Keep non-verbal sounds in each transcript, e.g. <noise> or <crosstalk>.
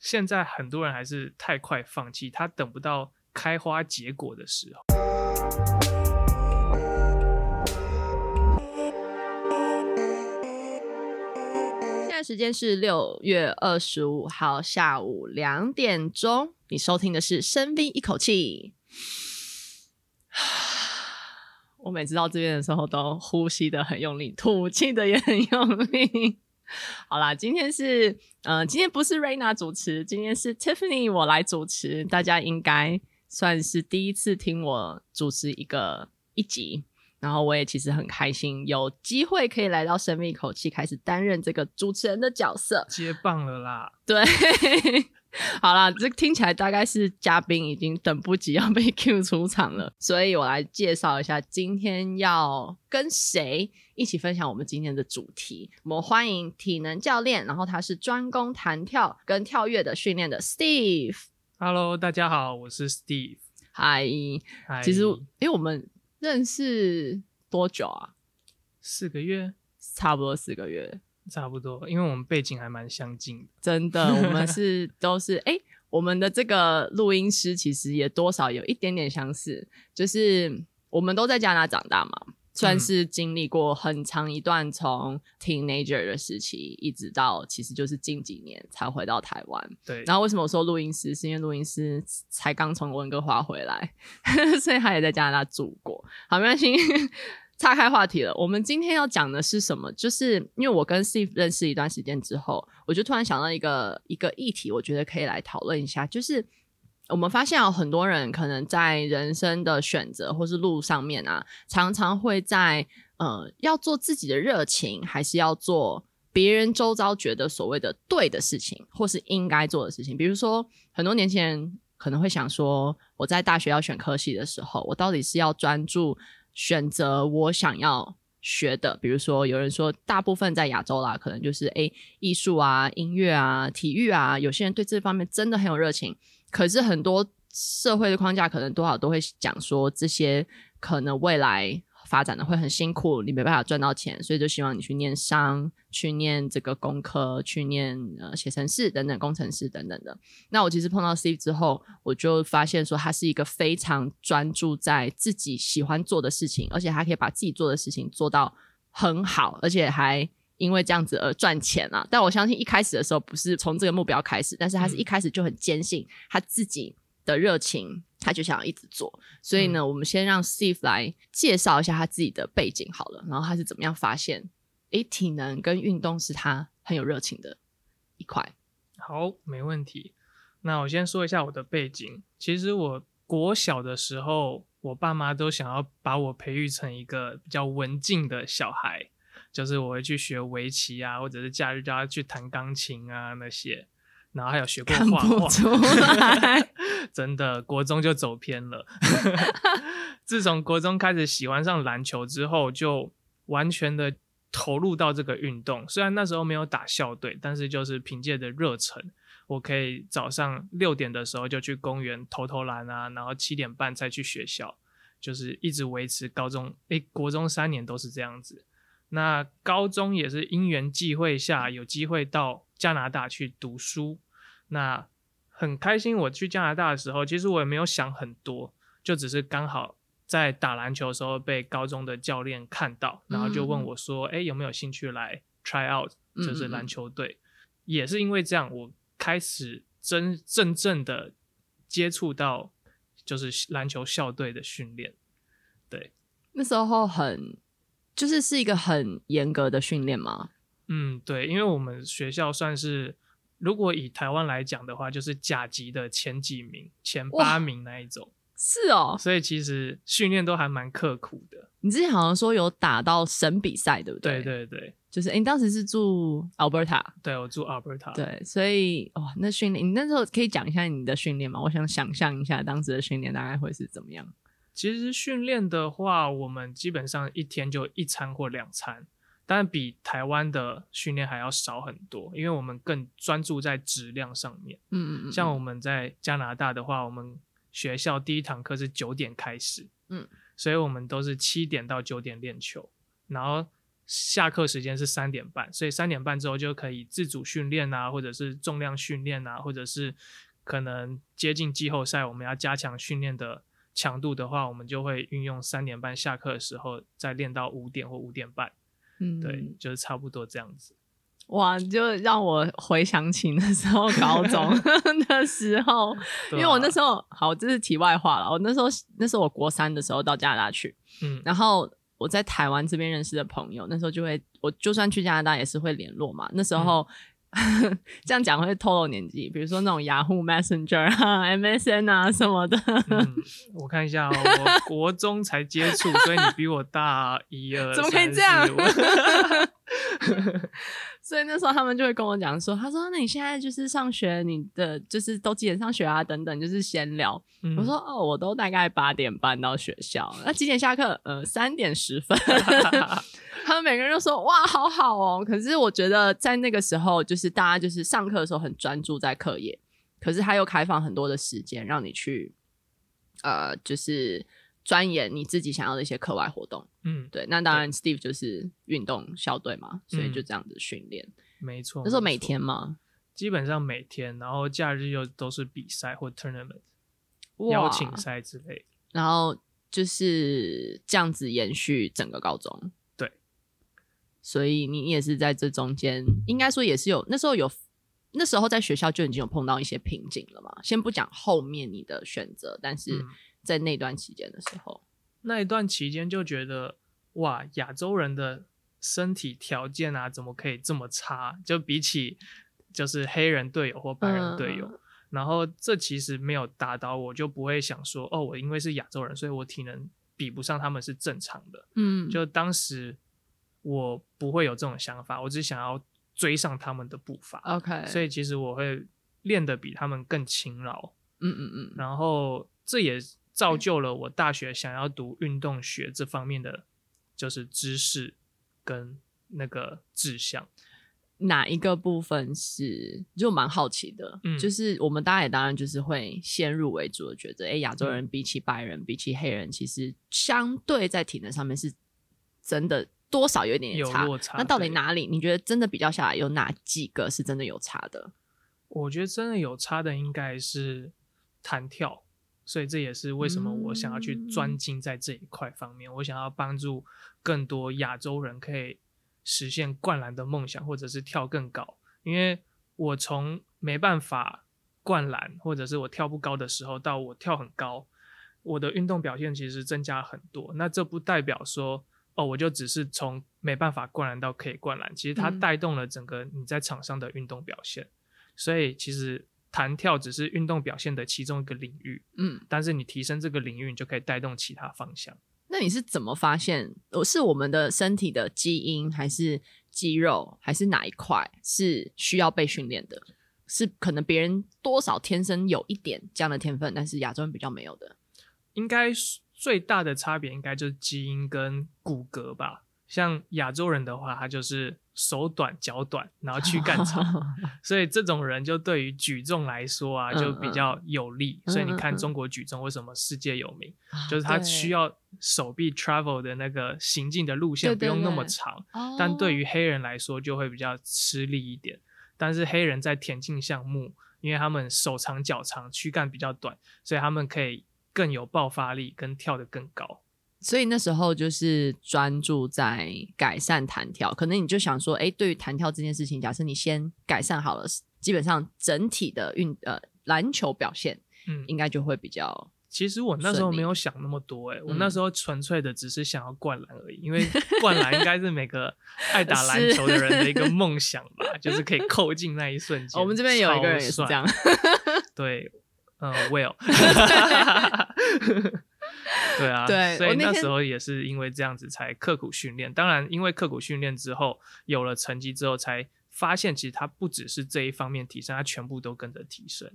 现在很多人还是太快放弃，他等不到开花结果的时候。现在时间是六月二十五号下午两点钟，你收听的是深 V 一口气。<sighs> 我每次到这边的时候，都呼吸得很用力，吐气的也很用力。好啦，今天是，呃，今天不是 Raina 主持，今天是 Tiffany 我来主持。大家应该算是第一次听我主持一个一集，然后我也其实很开心，有机会可以来到生命一口气，开始担任这个主持人的角色，接棒了啦。对。<laughs> 好啦，这听起来大概是嘉宾已经等不及要被 <laughs> Q 出场了，所以我来介绍一下今天要跟谁一起分享我们今天的主题。我们欢迎体能教练，然后他是专攻弹跳跟跳跃的训练的 Steve。Hello，大家好，我是 Steve。嗨，其实因为我们认识多久啊？四个月，差不多四个月。差不多，因为我们背景还蛮相近的。真的，我们 <laughs> 是都是哎、欸，我们的这个录音师其实也多少有一点点相似，就是我们都在加拿大长大嘛，算是经历过很长一段从 teenager 的时期，一直到其实就是近几年才回到台湾。对，然后为什么我说录音师？是因为录音师才刚从温哥华回来，<laughs> 所以他也在加拿大住过。好，没关系。岔开话题了，我们今天要讲的是什么？就是因为我跟 Steve 认识一段时间之后，我就突然想到一个一个议题，我觉得可以来讨论一下。就是我们发现有很多人可能在人生的选择或是路上面啊，常常会在呃要做自己的热情，还是要做别人周遭觉得所谓的对的事情，或是应该做的事情。比如说，很多年轻人可能会想说，我在大学要选科系的时候，我到底是要专注。选择我想要学的，比如说有人说，大部分在亚洲啦，可能就是诶艺术啊、音乐啊、体育啊，有些人对这方面真的很有热情。可是很多社会的框架，可能多少都会讲说，这些可能未来。发展的会很辛苦，你没办法赚到钱，所以就希望你去念商，去念这个工科，去念呃写程式等等，工程师等等的。那我其实碰到 Steve 之后，我就发现说他是一个非常专注在自己喜欢做的事情，而且他可以把自己做的事情做到很好，而且还因为这样子而赚钱啊。但我相信一开始的时候不是从这个目标开始，但是他是一开始就很坚信他自己的热情。他就想要一直做，所以呢，嗯、我们先让 Steve 来介绍一下他自己的背景好了，然后他是怎么样发现，诶，体能跟运动是他很有热情的一块。好，没问题。那我先说一下我的背景。其实我国小的时候，我爸妈都想要把我培育成一个比较文静的小孩，就是我会去学围棋啊，或者是假日叫他去弹钢琴啊那些。然后还有学过画画，<laughs> 真的国中就走偏了。<laughs> 自从国中开始喜欢上篮球之后，就完全的投入到这个运动。虽然那时候没有打校队，但是就是凭借着热忱，我可以早上六点的时候就去公园投投篮啊，然后七点半再去学校，就是一直维持高中，诶，国中三年都是这样子。那高中也是因缘际会下有机会到加拿大去读书，那很开心。我去加拿大的时候，其实我也没有想很多，就只是刚好在打篮球的时候被高中的教练看到，然后就问我说：“哎、嗯嗯，有没有兴趣来 try out，就是篮球队？”嗯嗯，也是因为这样，我开始真真正的接触到就是篮球校队的训练。对，那时候很。就是是一个很严格的训练吗？嗯，对，因为我们学校算是，如果以台湾来讲的话，就是甲级的前几名、前八名那一种。是哦，所以其实训练都还蛮刻苦的。你之前好像说有打到省比赛，对不对？对对对，就是诶你当时是住 Alberta？对，我住 Alberta。对，所以哦，那训练你那时候可以讲一下你的训练吗？我想想象一下当时的训练大概会是怎么样。其实训练的话，我们基本上一天就一餐或两餐，但比台湾的训练还要少很多，因为我们更专注在质量上面。嗯嗯嗯。像我们在加拿大的话，我们学校第一堂课是九点开始，嗯，所以我们都是七点到九点练球，然后下课时间是三点半，所以三点半之后就可以自主训练啊，或者是重量训练啊，或者是可能接近季后赛，我们要加强训练的强度的话，我们就会运用三点半下课的时候再练到五点或五点半。嗯，对，就是差不多这样子。哇，就让我回想起那时候高中 <laughs> 的 <laughs> 时候，因为我那时候好，这是题外话了。我那时候那时候我国三的时候到加拿大去，嗯，然后。我在台湾这边认识的朋友，那时候就会，我就算去加拿大也是会联络嘛。那时候、嗯、<laughs> 这样讲会透露年纪，比如说那种雅虎 Messenger 啊、MSN 啊什么的。嗯、我看一下哦，我国中才接触，所以你比我大一二。<laughs> 怎么可以这样？<laughs> 所以那时候他们就会跟我讲说，他说：“那你现在就是上学，你的就是都几点上学啊？等等，就是闲聊。嗯”我说：“哦，我都大概八点半到学校，那几点下课？呃，三点十分。<laughs> ”他们每个人都说：“哇，好好哦。”可是我觉得在那个时候，就是大家就是上课的时候很专注在课业，可是他又开放很多的时间让你去，呃，就是。钻研你自己想要的一些课外活动，嗯，对，那当然，Steve 就是运动校队嘛，所以就这样子训练，没错。那时候每天吗？基本上每天，然后假日又都是比赛或 tournament，邀请赛之类，然后就是这样子延续整个高中，对。所以你也是在这中间，应该说也是有那时候有那时候在学校就已经有碰到一些瓶颈了嘛。先不讲后面你的选择，但是。嗯在那段期间的时候，那一段期间就觉得哇，亚洲人的身体条件啊，怎么可以这么差？就比起就是黑人队友或白人队友，嗯，然后这其实没有打倒我，就不会想说哦，我因为是亚洲人，所以我体能比不上他们是正常的。嗯，就当时我不会有这种想法，我只想要追上他们的步伐。OK，所以其实我会练得比他们更勤劳。嗯嗯嗯，然后这也。造就了我大学想要读运动学这方面的，就是知识跟那个志向。哪一个部分是就蛮好奇的？嗯，就是我们大家也当然就是会先入为主的觉得，哎，亚洲人比起白人，嗯，比起黑人，其实相对在体能上面是真的多少有一点点差。有落差。那到底哪里？你觉得真的比较下来有哪几个是真的有差的？我觉得真的有差的应该是弹跳。所以这也是为什么我想要去专精在这一块方面，嗯。我想要帮助更多亚洲人可以实现灌篮的梦想，或者是跳更高。因为我从没办法灌篮，或者是我跳不高的时候，到我跳很高，我的运动表现其实增加很多。那这不代表说，哦，我就只是从没办法灌篮到可以灌篮。其实它带动了整个你在场上的运动表现。嗯。所以其实。弹跳只是运动表现的其中一个领域，嗯，但是你提升这个领域，你就可以带动其他方向。那你是怎么发现？是我们的身体的基因，还是肌肉，还是哪一块是需要被训练的？是可能别人多少天生有一点这样的天分，但是亚洲人比较没有的。应该最大的差别应该就是基因跟骨骼吧。像亚洲人的话，他就是。手短脚短，然后躯干长，<laughs> 所以这种人就对于举重来说啊，就比较有利。嗯嗯，所以你看中国举重为什么世界有名，就是他需要手臂 travel 的那个行进的路线不用那么长，但对于黑人来说就会比较吃力一点。但是黑人在田径项目，因为他们手长脚长，躯干比较短，所以他们可以更有爆发力，跟跳得更高。所以那时候就是专注在改善弹跳，可能你就想说，哎，对于弹跳这件事情，假设你先改善好了，基本上整体的运呃篮球表现，嗯，应该就会比较。其实我那时候没有想那么多，哎，我那时候纯粹的只是想要灌篮而已，因为灌篮应该是每个 <laughs> 爱打篮球的人的一个 <laughs> 梦想吧，就是可以扣进那一瞬间。我们这边有一个人也是这样，<laughs> 对，嗯，Will。对啊，对，所以那时候也是因为这样子才刻苦训练。当然，因为刻苦训练之后有了成绩之后，才发现其实它不只是这一方面提升，它全部都跟着提升。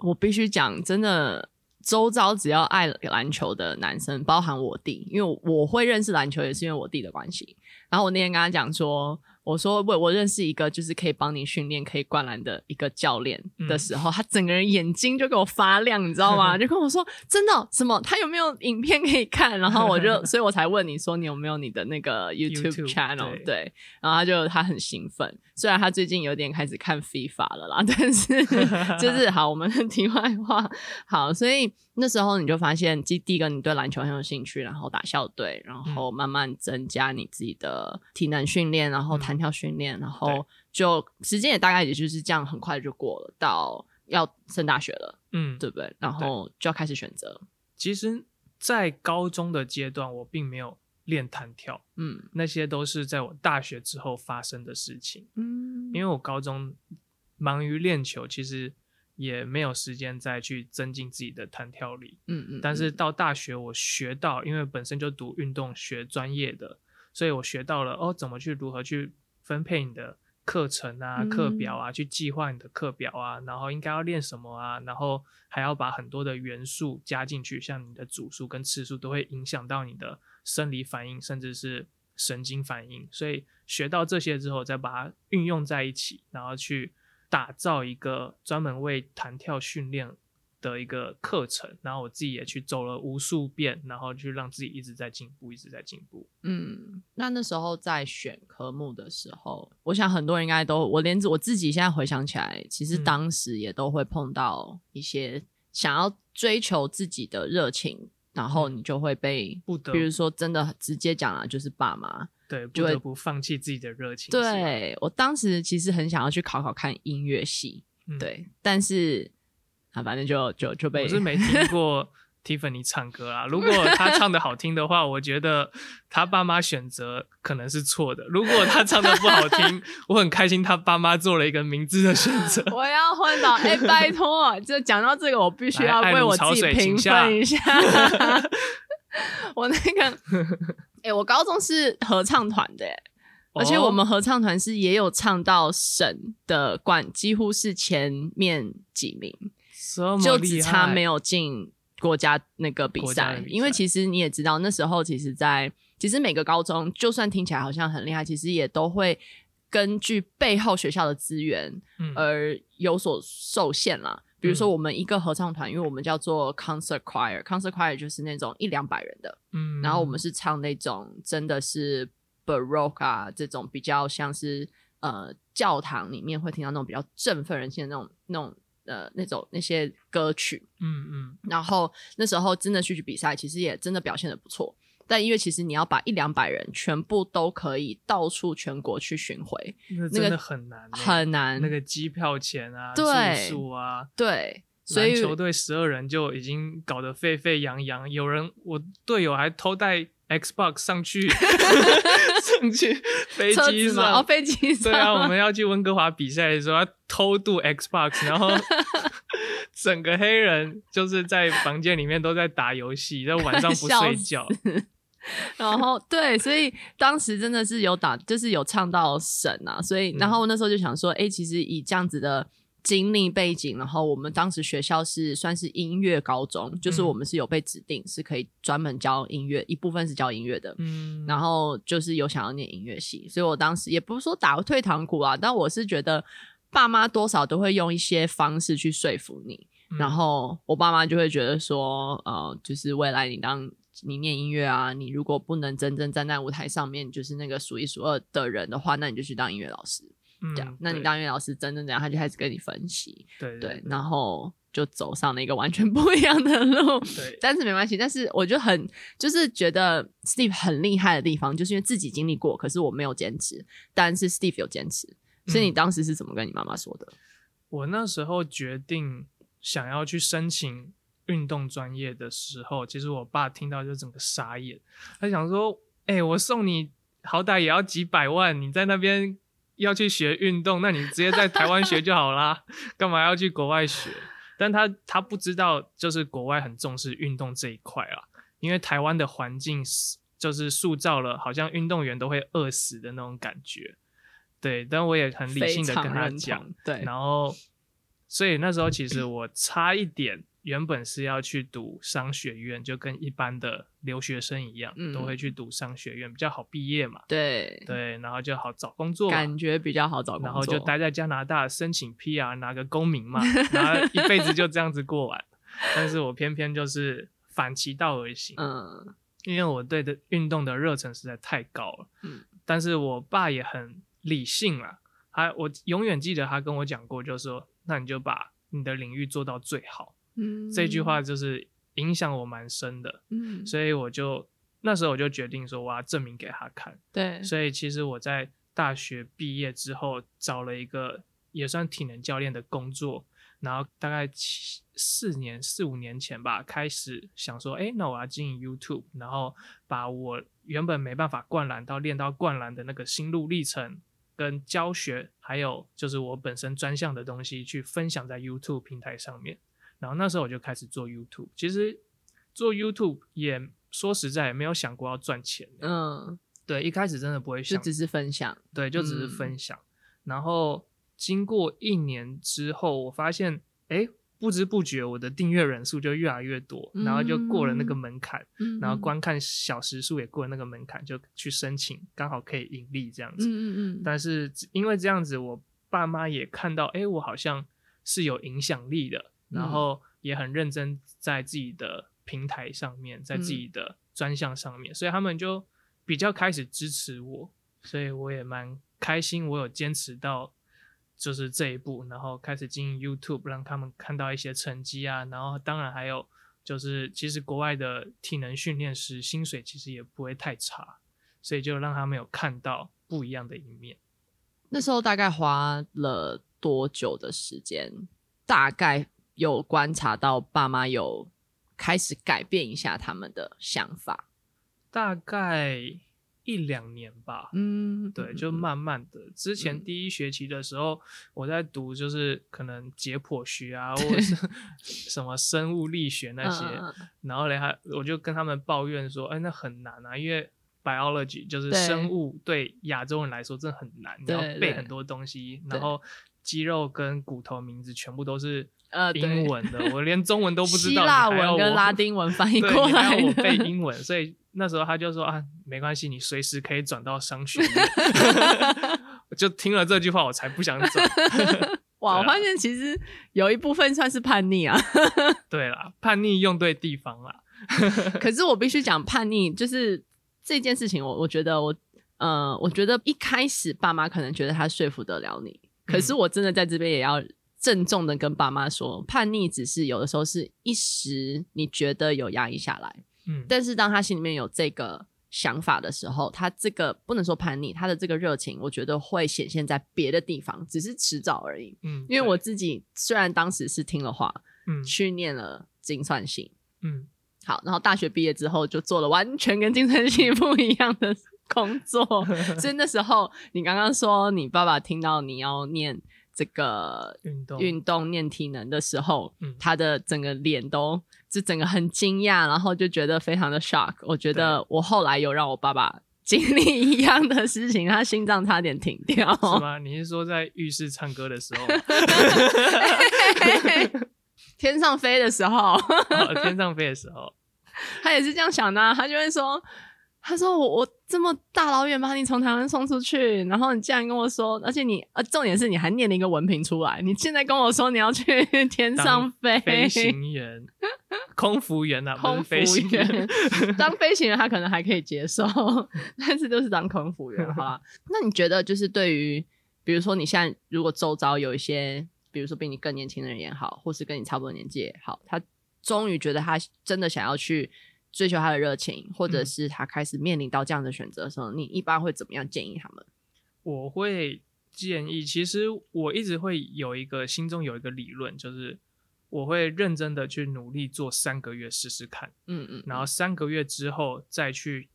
我必须讲，真的，周遭只要爱篮球的男生，包含我弟，因为我会认识篮球也是因为我弟的关系。然后我那天跟他讲说，我说我我认识一个就是可以帮你训练可以灌篮的一个教练的时候，嗯、他整个人眼睛就给我发亮，你知道吗？<laughs> 就跟我说真的什么？他有没有影片可以看？然后我就所以我才问你说你有没有你的那个 YouTube channel？对，对，然后他就他很兴奋，虽然他最近有点开始看 FIFA 了啦，<laughs> 但是 <laughs> 就是好，我们题外话好，所以那时候你就发现，第第一个你对篮球很有兴趣，然后打校队，然后慢慢增加你自己的体能训练，然后弹跳训练，然后就时间也大概也就是这样，很快就过了，到要升大学了，嗯，对不对？然后就要开始选择。其实，在高中的阶段，我并没有练弹跳，嗯，那些都是在我大学之后发生的事情，嗯，因为我高中忙于练球，其实也没有时间再去增进自己的弹跳力，嗯嗯。但是到大学，我学到，因为本身就读运动学专业的。所以我学到了哦，怎么去如何去分配你的课程啊、课表啊，去计划你的课表啊，然后应该要练什么啊，然后还要把很多的元素加进去，像你的组数跟次数都会影响到你的生理反应，甚至是神经反应。所以学到这些之后，再把它运用在一起，然后去打造一个专门为弹跳训练的一个课程，然后我自己也去走了无数遍，然后去让自己一直在进步，一直在进步。嗯，那那时候在选科目的时候，我想很多人应该都，我连我自己现在回想起来，其实当时也都会碰到一些想要追求自己的热情，然后你就会被不得，比如说真的直接讲了，就是爸妈对，不得不放弃自己的热情。对，我当时其实很想要去考考看音乐系，嗯、对，但是。啊，反正就就就被我是没听过 <laughs> Tiffany 唱歌啊。如果他唱的好听的话，我觉得他爸妈选择可能是错的。如果他唱的不好听，<laughs> 我很开心他爸妈做了一个明智的选择。我要昏倒！哎、欸，拜托，就讲到这个，我必须要为我自己评分一下。<laughs> 我那个，哎、欸，我高中是合唱团的，而且我们合唱团是也有唱到省的冠，几乎是前面几名。就只差没有进国家那个比赛，因为其实你也知道，那时候其实在，在其实每个高中，就算听起来好像很厉害，其实也都会根据背后学校的资源而有所受限啦。嗯、比如说，我们一个合唱团，因为我们叫做 concert choir，concert choir 就是那种一两百人的，嗯，然后我们是唱那种真的是 baroque 啊，这种比较像是呃教堂里面会听到那种比较振奋人心的那种那种。呃，那种那些歌曲，嗯嗯，然后那时候真的去去比赛，其实也真的表现的不错。但因为其实你要把一两百人全部都可以到处全国去巡回，那真的很难，那个，很难。那个机票钱啊，对住宿啊，对，所以球队十二人就已经搞得沸沸扬扬。有人，我队友还偷带 Xbox 上去。<laughs> 上去飞机上，哦，飞机上。对啊，我们要去温哥华比赛的时候，要偷渡 Xbox，然后 <laughs> 整个黑人就是在房间里面都在打游戏，然后晚上不睡觉。<laughs> 然后对，所以当时真的是有打，就是有唱到神啊，所以然后那时候就想说，哎、欸，其实以这样子的。经历背景，然后我们当时学校是算是音乐高中，就是我们是有被指定是可以专门教音乐，一部分是教音乐的，嗯，然后就是有想要念音乐系，所以我当时也不是说打退堂鼓啊，但我是觉得爸妈多少都会用一些方式去说服你，嗯、然后我爸妈就会觉得说，呃，就是未来你当你念音乐啊，你如果不能真正站在舞台上面，就是那个数一数二的人的话，那你就去当音乐老师。这样，嗯、那你当音乐老师真正这样，他就开始跟你分析，对对，对，对，然后就走上了一个完全 <laughs> 不一样的路。对，<laughs> 但是没关系。但是我就很就是觉得 Steve 很厉害的地方，就是因为自己经历过，可是我没有坚持，但是 Steve 有坚持。所以你当时是怎么跟你妈妈说的？嗯、我那时候决定想要去申请运动专业的时候，其实我爸听到就整个傻眼，他想说：“哎、欸，我送你好歹也要几百万，你在那边。”要去学运动，那你直接在台湾学就好啦，<laughs> 干嘛要去国外学？但他他不知道，就是国外很重视运动这一块啊，因为台湾的环境就是塑造了好像运动员都会饿死的那种感觉。对，但我也很理性的跟他讲，对，然后所以那时候其实我差一点原本是要去读商学院，就跟一般的留学生一样，嗯、都会去读商学院，比较好毕业嘛。对对，然后就好找工作，感觉比较好找工作。然后就待在加拿大申请 PR，拿个公民嘛，<laughs> 然后一辈子就这样子过完。但是我偏偏就是反其道而行，嗯，因为我对的运动的热忱实在太高了。嗯，但是我爸也很理性啊，他我永远记得他跟我讲过，就是说，那你就把你的领域做到最好。嗯，这句话就是影响我蛮深的。嗯，所以我就那时候我就决定说，我要证明给他看。对，所以其实我在大学毕业之后找了一个也算体能教练的工作，然后大概七四年四五年前吧，开始想说，哎，那我要经营 YouTube，然后把我原本没办法灌篮到练到灌篮的那个心路历程跟教学，还有就是我本身专项的东西去分享在 YouTube 平台上面。然后那时候我就开始做 YouTube，其实做 YouTube 也说实在也没有想过要赚钱。嗯，对，一开始真的不会想，就只是分享。对，就只是分享。嗯、然后经过一年之后，我发现，哎，不知不觉我的订阅人数就越来越多，嗯、然后就过了那个门槛，嗯、然后观看小时数也过了那个门槛，就去申请，刚好可以盈利这样子。嗯嗯嗯。但是因为这样子，我爸妈也看到，哎，我好像是有影响力的。然后也很认真在自己的平台上面，在自己的专项上面，嗯、所以他们就比较开始支持我，所以我也蛮开心，我有坚持到就是这一步，然后开始经营 YouTube，让他们看到一些成绩啊，然后当然还有就是其实国外的体能训练师薪水其实也不会太差，所以就让他们有看到不一样的一面。那时候大概花了多久的时间？大概？有观察到爸妈有开始改变一下他们的想法，大概一两年吧。嗯，对，就慢慢的。之前第一学期的时候，嗯、我在读就是可能解剖学啊，<laughs> 或者是什么生物力学那些，嗯、然后嘞，还我就跟他们抱怨说，哎，那很难啊，因为 biology 就是生物对亚洲人来说真的很难，对你要背很多东西，然后肌肉跟骨头名字全部都是。呃，英文的，我连中文都 <laughs> 不知道，希腊文跟拉丁文翻译过来我背英文，所以那时候他就说啊，没关系，你随时可以转到商学院。<laughs> 我就听了这句话，我才不想转。<laughs> 哇，我发现其实有一部分算是叛逆啊。对啦，叛逆用对地方啦。可是我必须讲叛逆，就是这件事情我，我我觉得我，呃，我觉得一开始爸妈可能觉得他说服得了你，可是我真的在这边也要。郑重的跟爸妈说，叛逆只是有的时候是一时你觉得有压抑下来，嗯，但是当他心里面有这个想法的时候，他这个不能说叛逆，他的这个热情，我觉得会显现在别的地方，只是迟早而已，嗯，因为我自己虽然当时是听了话，嗯，去念了精算系，嗯，好，然后大学毕业之后就做了完全跟精算系 <laughs> 不一样的工作，所以那时候你刚刚说你爸爸听到你要念。这个运动运动练体能的时候，嗯、他的整个脸都就整个很惊讶，然后就觉得非常的 shock。我觉得我后来有让我爸爸 <laughs> 经历一样的事情，他心脏差点停掉。是吗？<laughs> 你是说在浴室唱歌的时候？<laughs> 天上飞的时候、哦？天上飞的时候，他也是这样想的、啊，他就会说。他说我：“我我这么大老远把你从台湾送出去，然后你竟然跟我说，而且你呃，重点是你还念了一个文凭出来。你现在跟我说你要去天上飞，飞行员、<laughs> 空服员啊，空服员 <laughs> 当飞行员他可能还可以接受，但是就是当空服员，好吧？那你觉得就是对于，比如说你现在如果周遭有一些，比如说比你更年轻的人也好，或是跟你差不多年纪也好，他终于觉得他真的想要去。”追求他的热情，或者是他开始面临到这样的选择的时候，嗯、你一般会怎么样建议他们？我会建议，其实我一直会有一个心中有一个理论，就是我会认真的去努力做三个月试试看，嗯，嗯嗯，然后三个月之后再去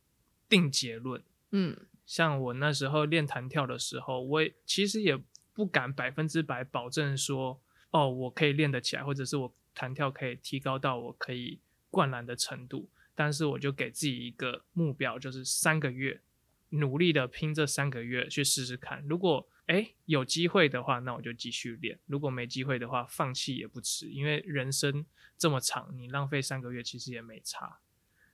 定结论，嗯，像我那时候练弹跳的时候，我也其实也不敢百分之百保证说，哦，我可以练得起来，或者是我弹跳可以提高到我可以灌篮的程度。但是我就给自己一个目标，就是三个月，努力的拼这三个月去试试看。如果哎，有机会的话，那我就继续练；如果没机会的话，放弃也不迟。因为人生这么长，你浪费三个月其实也没差。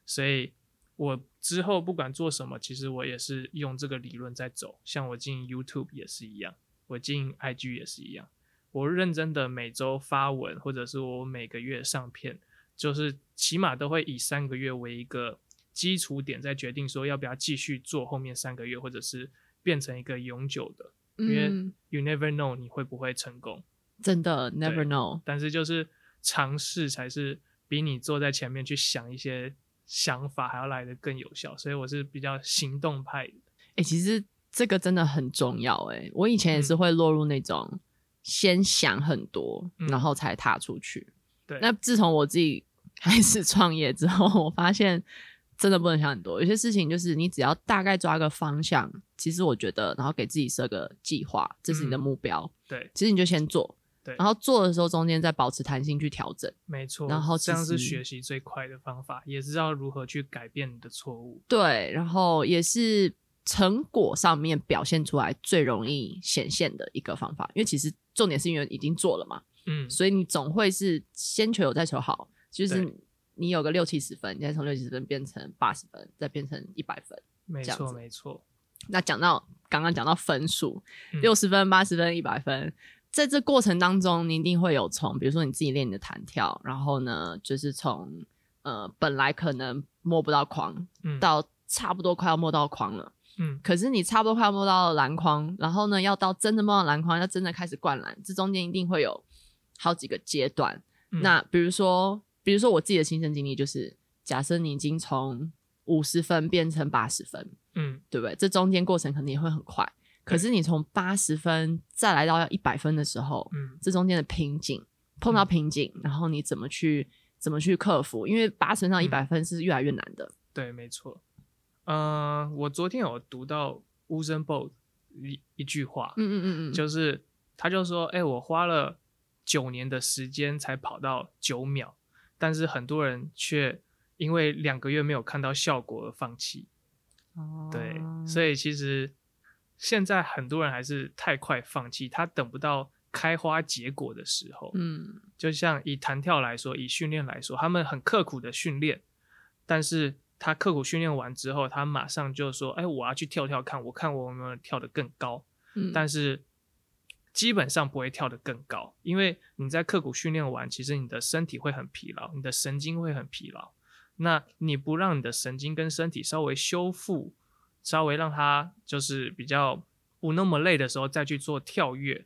所以，我之后不管做什么，其实我也是用这个理论在走。像我进 YouTube 也是一样，我进 IG 也是一样。我认真的每周发文，或者是我每个月上片，就是起码都会以三个月为一个基础点，再决定说要不要继续做后面三个月，或者是变成一个永久的。因为 you never know 你会不会成功，真的 never know。但是就是尝试才是比你坐在前面去想一些想法还要来的更有效，所以我是比较行动派的。哎、欸，其实这个真的很重要。哎，我以前也是会落入那种先想很多，嗯、然后才踏出去。对，那自从我自己 <laughs> 开始创业之后，我发现。真的不能想很多，有些事情就是你只要大概抓个方向，其实我觉得，然后给自己设个计划，这是你的目标。嗯、对，其实你就先做，对，然后做的时候中间再保持弹性去调整。没错，然后这样是学习最快的方法，也知道如何去改变你的错误。对，然后也是成果上面表现出来最容易显现的一个方法，因为其实重点是因为已经做了嘛，嗯，所以你总会是先求有再求好，就是。你有个六七十分，你再从六七十分变成八十分，再变成一百分，没错没错。那讲到刚刚讲到分数，嗯、六十分、八十分、一百分，在这过程当中，你一定会有从，比如说你自己练你的弹跳，然后呢，就是从呃本来可能摸不到框，嗯、到差不多快要摸到框了，嗯，可是你差不多快要摸到篮筐，然后呢，要到真的摸到篮筐，要真的开始灌篮，这中间一定会有好几个阶段。嗯、那比如说。比如说我自己的亲身经历就是，假设你已经从五十分变成八十分，嗯，对不对？这中间过程肯定也会很快，可是你从八十分再来到要一百分的时候，嗯，这中间的瓶颈碰到瓶颈，嗯、然后你怎么去怎么去克服？因为八十到一百分是越来越难的。对，没错。嗯、呃，我昨天有读到 Usain Bolt 一一句话，嗯嗯嗯嗯，就是他就说，哎，我花了九年的时间才跑到九秒。但是很多人却因为两个月没有看到效果而放弃。哦，对，所以其实现在很多人还是太快放弃，他等不到开花结果的时候。嗯，就像以弹跳来说，以训练来说，他们很刻苦的训练，但是他刻苦训练完之后，他马上就说：“哎，我要去跳跳看，我看我有没有跳得更高。”嗯，但是。基本上不会跳得更高，因为你在刻苦训练完，其实你的身体会很疲劳，你的神经会很疲劳。那你不让你的神经跟身体稍微修复，稍微让它就是比较不那么累的时候，再去做跳跃，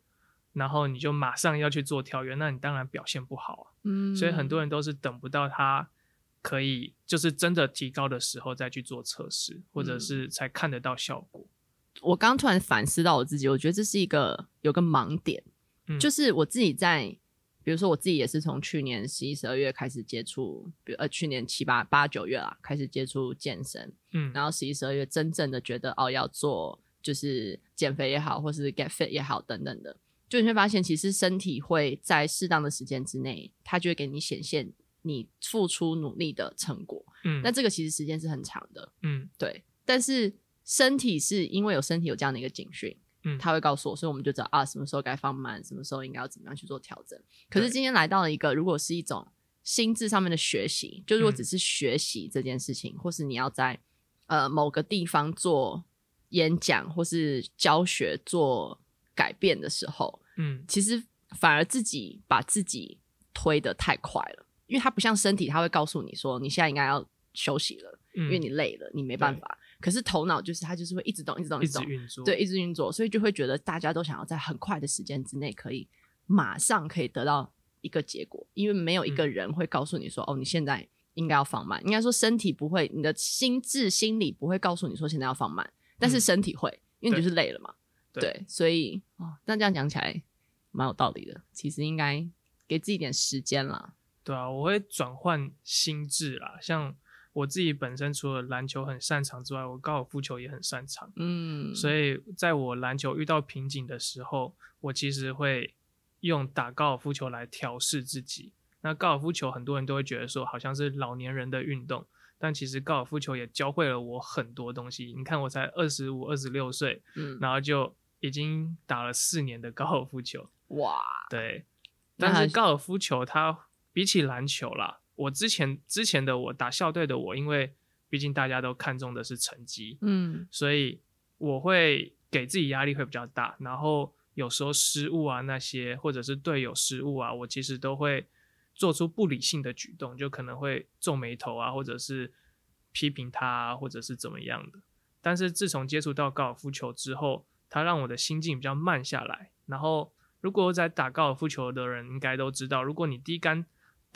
然后你就马上要去做跳跃，那你当然表现不好啊。嗯，所以很多人都是等不到它可以就是真的提高的时候再去做测试，或者是才看得到效果。我刚突然反思到我自己，我觉得这是一个有个盲点，嗯、就是我自己在，比如说我自己也是从去年十一、十二月开始接触，比如呃去年七八八九月啦开始接触健身，嗯，然后十一、十二月真正的觉得哦要做就是减肥也好，或是 get fit 也好等等的，就你会发现其实身体会在适当的时间之内，它就会给你显现你付出努力的成果，嗯，那这个其实时间是很长的，嗯，对，但是。身体是因为有身体有这样的一个警讯，嗯，他会告诉我，所以我们就知道啊，什么时候该放慢，什么时候应该要怎么样去做调整。可是今天来到了一个，如果是一种心智上面的学习，就如果只是学习这件事情，嗯、或是你要在呃某个地方做演讲或是教学做改变的时候，嗯，其实反而自己把自己推得太快了，因为它不像身体，它会告诉你说你现在应该要休息了，嗯、因为你累了，你没办法。可是头脑就是它，就是会一直动，一直动，一直运作，对，一直运作，所以就会觉得大家都想要在很快的时间之内可以马上可以得到一个结果，因为没有一个人会告诉你说，嗯、哦，你现在应该要放慢。应该说身体不会，你的心智、心理不会告诉你说现在要放慢，但是身体会，嗯、因为你就是累了嘛。对，对，所以哦，那这样讲起来蛮有道理的。其实应该给自己一点时间啦。对啊，我会转换心智啦，像。我自己本身除了篮球很擅长之外，我高尔夫球也很擅长。嗯，所以在我篮球遇到瓶颈的时候，我其实会用打高尔夫球来调试自己。那高尔夫球很多人都会觉得说好像是老年人的运动，但其实高尔夫球也教会了我很多东西。你看，我才二十五、二十六岁，嗯，然后就已经打了四年的高尔夫球。哇，对，但是高尔夫球它比起篮球啦，我之前之前的我打校队的我，因为毕竟大家都看重的是成绩，嗯，所以我会给自己压力会比较大，然后有时候失误啊那些，或者是队友失误啊，我其实都会做出不理性的举动，就可能会皱眉头啊，或者是批评他啊，或者是怎么样的。但是自从接触到高尔夫球之后，它让我的心境比较慢下来，然后。如果在打高尔夫球的人应该都知道，如果你第一杆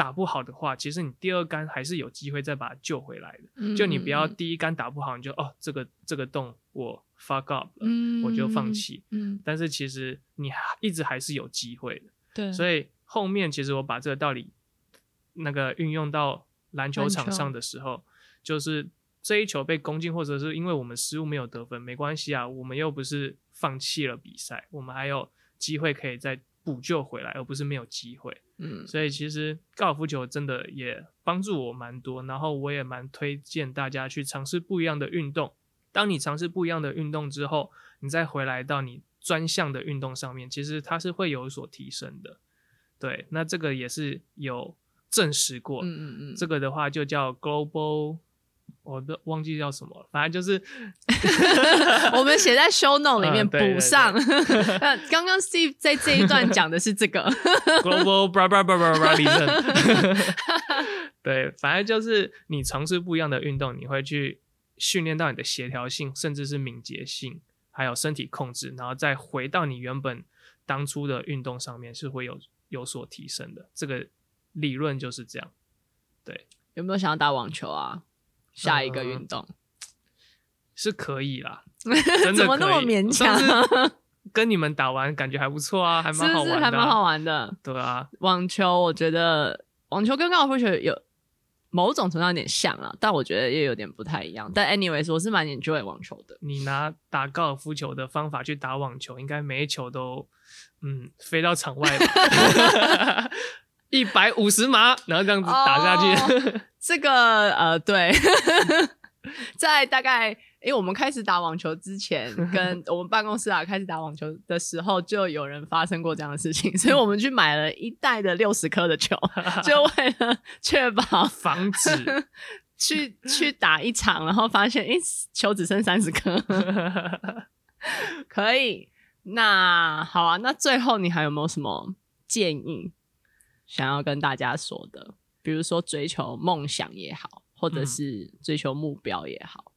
打不好的话，其实你第二杆还是有机会再把它救回来的。嗯、就你不要第一杆打不好，你就哦这个这个洞我 fuck up 了，嗯、我就放弃。嗯、但是其实你一直还是有机会的。对，所以后面其实我把这个道理那个运用到篮球场上的时候，就是这一球被攻进，或者是因为我们失误没有得分，没关系啊，我们又不是放弃了比赛，我们还有。机会可以再补救回来，而不是没有机会。嗯，所以其实高尔夫球真的也帮助我蛮多，然后我也蛮推荐大家去尝试不一样的运动。当你尝试不一样的运动之后，你再回来到你专项的运动上面，其实它是会有所提升的。对，那这个也是有证实过。嗯嗯嗯，这个的话就叫 global。我都忘记叫什么了，反正就是 <laughs> 我们写在 show note 里面补上。那 <laughs> 刚刚 Steve 在这一段讲的是这个 <laughs> global blah blah blah blah blah reason。对，反正就是你尝试不一样的运动，你会去训练到你的协调性，甚至是敏捷性，还有身体控制，然后再回到你原本当初的运动上面，是会有有所提升的。这个理论就是这样。对，有没有想要打网球啊？下一个运动、嗯、是可以啦，<laughs> 真的怎么那么勉强？跟你们打完感觉还不错啊，还蛮好玩的、啊，是是还蛮好玩的。对啊，网球我觉得网球跟高尔夫球有某种程度有点像啊，但我觉得也有点不太一样。但 anyways，我是蛮 enjoy 网球的。你拿打高尔夫球的方法去打网球，应该每一球都嗯飞到场外吧？<laughs> 一百五十码，然后这样子打下去。Oh. 这个呃，对，<laughs> 在大概因为我们开始打网球之前，跟我们办公室啊开始打网球的时候，就有人发生过这样的事情，<laughs> 所以我们去买了一袋的六十颗的球，<laughs> 就为了确保防止去去打一场，然后发现诶球只剩三十颗，可以。那好啊，那最后你还有没有什么建议想要跟大家说的？比如说追求梦想也好，或者是追求目标也好，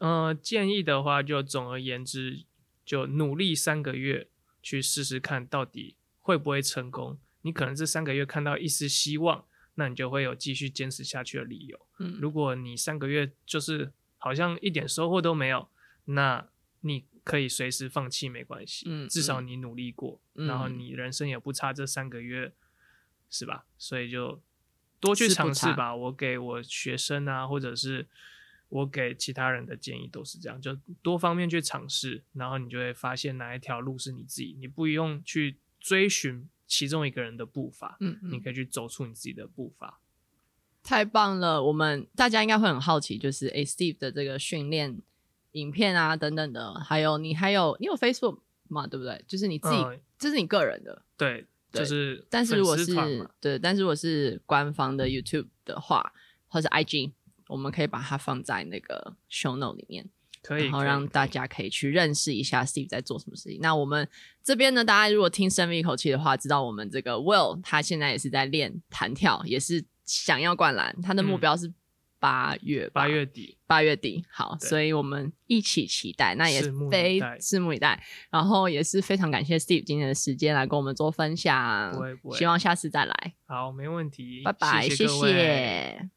嗯、呃，建议的话就总而言之，就努力三个月去试试看到底会不会成功。你可能这三个月看到一丝希望，那你就会有继续坚持下去的理由。嗯，如果你三个月就是好像一点收获都没有，那你可以随时放弃，没关系。嗯，至少你努力过，嗯、然后你人生也不差这三个月。是吧？所以就多去尝试吧。我给我学生啊，或者是我给其他人的建议都是这样，就多方面去尝试，然后你就会发现哪一条路是你自己，你不用去追寻其中一个人的步伐，嗯，嗯，你可以去走出你自己的步伐。太棒了！我们大家应该会很好奇，就是诶，Steve 的这个训练影片啊等等的，还有你还有你有 Facebook 吗？对不对？就是你自己，嗯，这是你个人的，对。就是，但是如果是对，但是如果是官方的 YouTube 的话，或者 IG，我们可以把它放在那个 Show Note 里面，可以，然后让大家可以去认识一下 Steve 在做什么事情。那我们这边呢，大家如果听深一口气的话，知道我们这个 Will 他现在也是在练弹跳，也是想要灌篮，他的目标是、嗯。八月八月底，八月底好，所以我们一起期待，那也非拭目以待。然后也是非常感谢 Steve 今天的时间来跟我们做分享，不会不会，希望下次再来。好，没问题，拜拜，谢谢。谢谢